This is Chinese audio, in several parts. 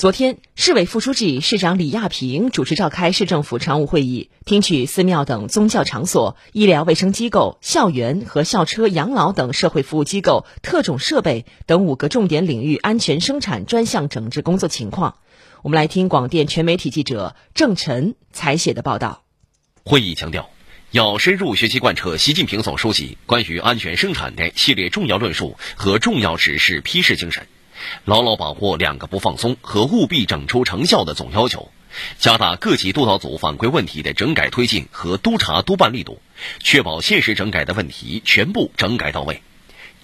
昨天，市委副书记、市长李亚平主持召开市政府常务会议，听取寺庙等宗教场所、医疗卫生机构、校园和校车、养老等社会服务机构特种设备等五个重点领域安全生产专项整治工作情况。我们来听广电全媒体记者郑晨采写的报道。会议强调，要深入学习贯彻习近平总书记关于安全生产的系列重要论述和重要指示批示精神。牢牢把握“两个不放松”和务必整出成效的总要求，加大各级督导组反馈问题的整改推进和督查督办力度，确保现实整改的问题全部整改到位。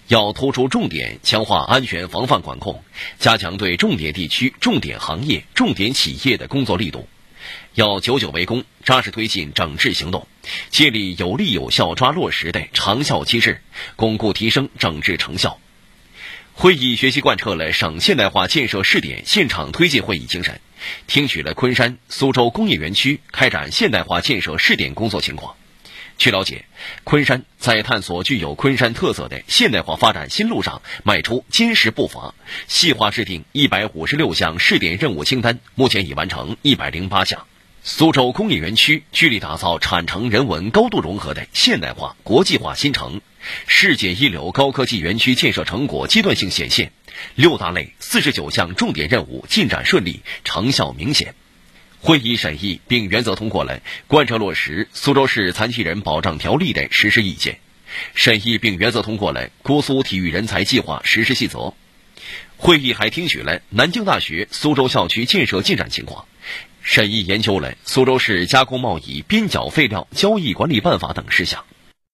要突出重点强化安全防范管控，加强对重点地区、重点行业、重点企业的工作力度。要久久为功，扎实推进整治行动，建立有力有效抓落实的长效机制，巩固提升整治成效。会议学习贯彻了省现代化建设试点现场推进会议精神，听取了昆山、苏州工业园区开展现代化建设试点工作情况。据了解，昆山在探索具有昆山特色的现代化发展新路上迈出坚实步伐，细化制定一百五十六项试点任务清单，目前已完成一百零八项。苏州工业园区聚力打造产城人文高度融合的现代化国际化新城。世界一流高科技园区建设成果阶段性显现，六大类四十九项重点任务进展顺利，成效明显。会议审议并原则通过了贯彻落实《苏州市残疾人保障条例》的实施意见，审议并原则通过了姑苏体育人才计划实施细则。会议还听取了南京大学苏州校区建设进展情况，审议研究了苏州市加工贸易边角废料交易管理办法等事项。